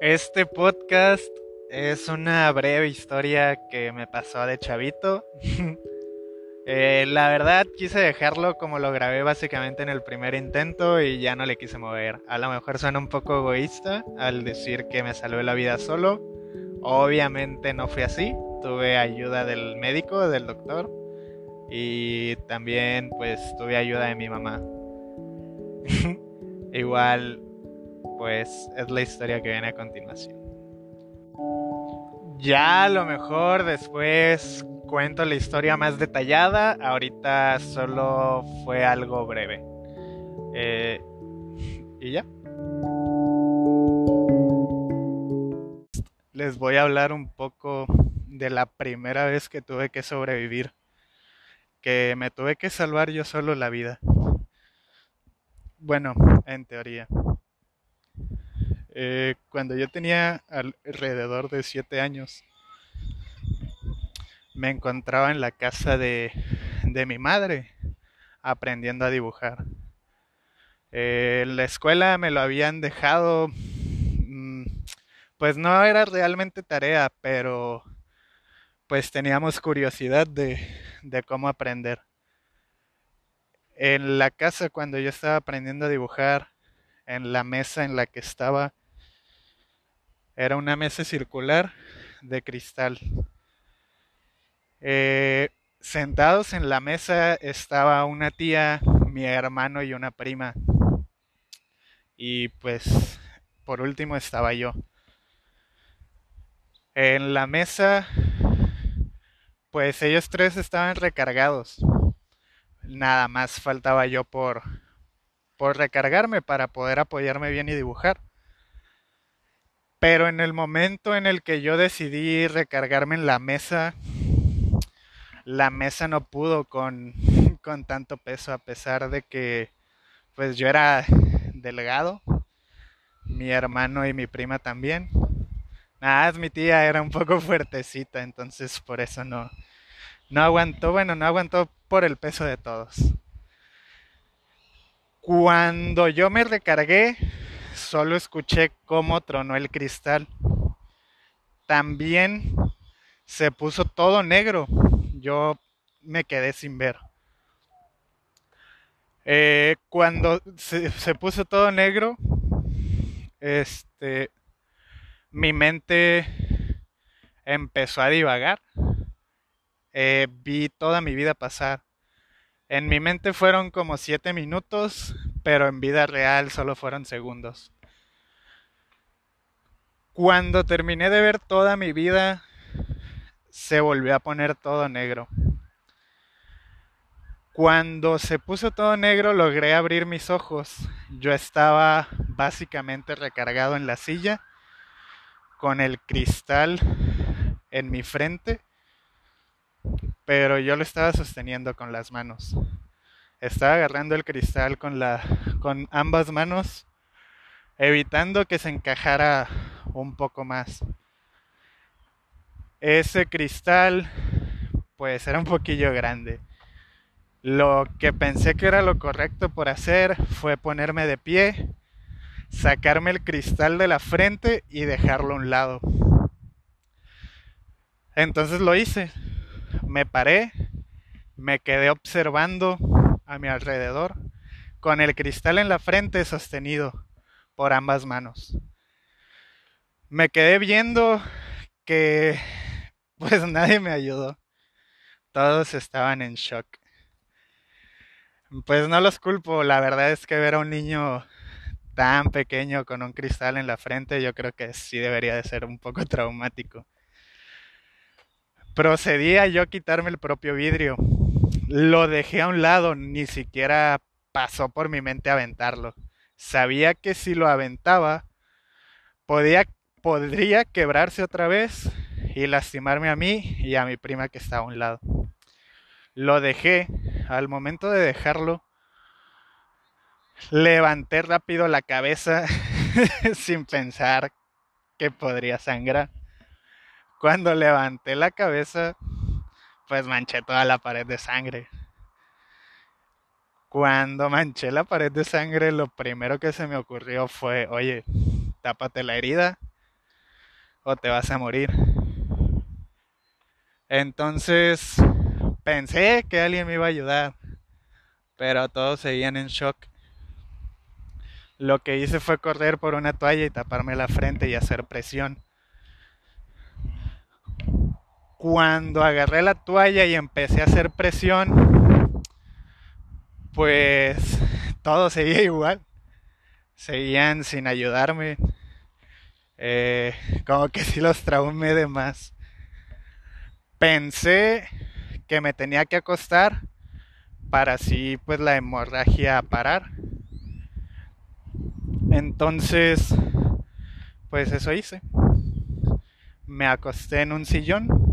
Este podcast es una breve historia que me pasó de chavito. Eh, la verdad quise dejarlo como lo grabé básicamente en el primer intento y ya no le quise mover. A lo mejor suena un poco egoísta al decir que me salvé la vida solo. Obviamente no fue así. Tuve ayuda del médico, del doctor. Y también pues tuve ayuda de mi mamá. Igual pues es la historia que viene a continuación. Ya a lo mejor después cuento la historia más detallada, ahorita solo fue algo breve. Eh, y ya. Les voy a hablar un poco de la primera vez que tuve que sobrevivir, que me tuve que salvar yo solo la vida. Bueno, en teoría. Eh, cuando yo tenía alrededor de 7 años, me encontraba en la casa de, mi madre aprendiendo a dibujar. Eh, en la escuela me lo habían dejado, mm, pues no era realmente tarea, pero pues teníamos curiosidad de, de cómo aprender. En la casa cuando yo estaba aprendiendo a dibujar, en la mesa en la que estaba, era una mesa circular de cristal. Eh, sentados en la mesa estaba una tía, mi hermano y una prima. Y pues por último estaba yo. En la mesa, pues ellos tres estaban recargados. Nada más faltaba yo por, por recargarme para poder apoyarme bien y dibujar. Pero en el momento en el que yo decidí recargarme en la mesa, la mesa no pudo con, con tanto peso, a pesar de que pues yo era delgado, mi hermano y mi prima también. Nada, mi tía era un poco fuertecita, entonces por eso no, no aguantó, bueno, no aguantó por el peso de todos. Cuando yo me recargué, solo escuché cómo tronó el cristal. También se puso todo negro. Yo me quedé sin ver. Eh, cuando se, puso todo negro, este, mi mente empezó a divagar. Eh, vi toda mi vida pasar. En mi mente fueron como siete minutos, pero en vida real solo fueron segundos. Cuando terminé de ver toda mi vida, se volvió a poner todo negro. Cuando se puso todo negro logré abrir mis ojos. Yo estaba básicamente recargado en la silla, con el cristal en mi frente, pero yo lo estaba sosteniendo con las manos. Estaba agarrando el cristal con, con ambas manos, evitando que se encajara un poco más. Ese cristal pues era un poquillo grande. Lo que pensé que era lo correcto por hacer fue ponerme de pie, sacarme el cristal de la frente y dejarlo a un lado. Entonces lo hice. Me paré, me quedé observando a mi alrededor con el cristal en la frente sostenido por ambas manos me quedé viendo que pues nadie me ayudó. Todos estaban en shock. Pues no los culpo, la verdad es que ver a un niño tan pequeño con un cristal en la frente yo creo que sí debería de ser un poco traumático. Procedí a yo quitarme el propio vidrio. Lo dejé a un lado, ni siquiera pasó por mi mente aventarlo. Sabía que si lo aventaba podía podría quebrarse otra vez y lastimarme a mí y a mi prima que está a un lado. Lo dejé, al momento de dejarlo, levanté rápido la cabeza sin pensar que podría sangrar. Cuando levanté la cabeza, pues manché toda la pared de sangre. Cuando manché la pared de sangre, lo primero que se me ocurrió fue, oye, tápate la herida o te vas a morir. Entonces pensé que alguien me iba a ayudar, pero todos seguían en shock. Lo que hice fue correr por una toalla y taparme la frente y hacer presión. Cuando agarré la toalla y empecé a hacer presión, pues todo seguía igual. Seguían sin ayudarme. Eh, como que si los traumé de más. Pensé que me tenía que acostar para así pues la hemorragia parar. Entonces, pues eso hice. Me acosté en un sillón,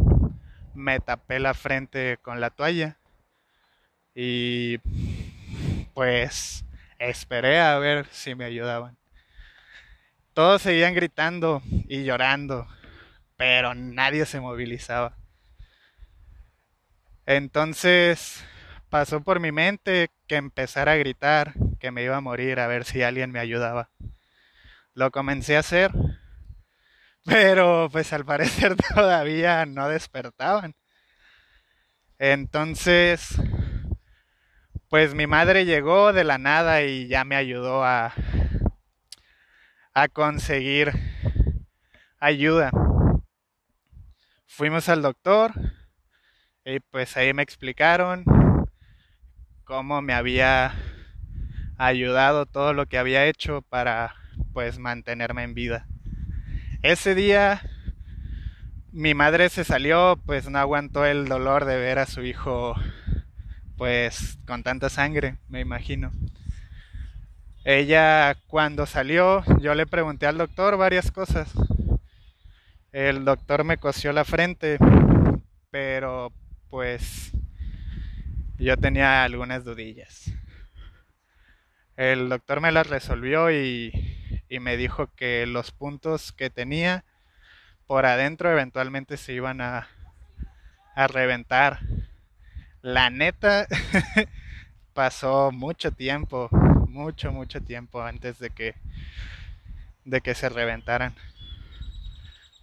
me tapé la frente con la toalla y pues esperé a ver si me ayudaban. Todos seguían gritando y llorando, pero nadie se movilizaba. Entonces pasó por mi mente que empezara a gritar que me iba a morir a ver si alguien me ayudaba. Lo comencé a hacer, pero pues al parecer todavía no despertaban. Entonces, pues mi madre llegó de la nada y ya me ayudó a, a conseguir ayuda. Fuimos al doctor y pues ahí me explicaron cómo me había ayudado todo lo que había hecho para pues mantenerme en vida. Ese día mi madre se salió, pues no aguantó el dolor de ver a su hijo pues con tanta sangre, me imagino. Ella cuando salió, yo le pregunté al doctor varias cosas. El doctor me cosió la frente, pero pues yo tenía algunas dudillas. El doctor me las resolvió y, y me dijo que los puntos que tenía por adentro eventualmente se iban a, a reventar. La neta pasó mucho tiempo mucho, mucho tiempo antes de que, de que se reventaran.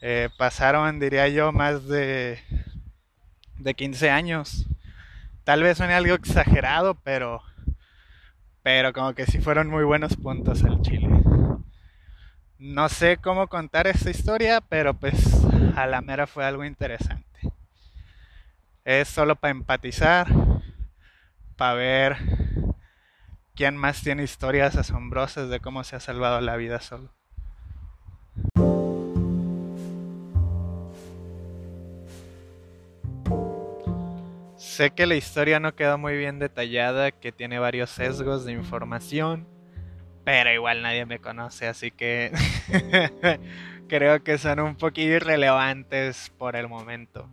Eh, pasaron, diría yo, más de, de 15 años. Tal vez suene algo exagerado, pero, pero como que sí fueron muy buenos puntos al Chile. No sé cómo contar esta historia, pero pues a la mera fue algo interesante. Es solo para empatizar, para ver ¿Quién más tiene historias asombrosas de cómo se ha salvado la vida solo? Sé que la historia no quedó muy bien detallada, que tiene varios sesgos de información, pero igual nadie me conoce, así que creo que son un poquito irrelevantes por el momento.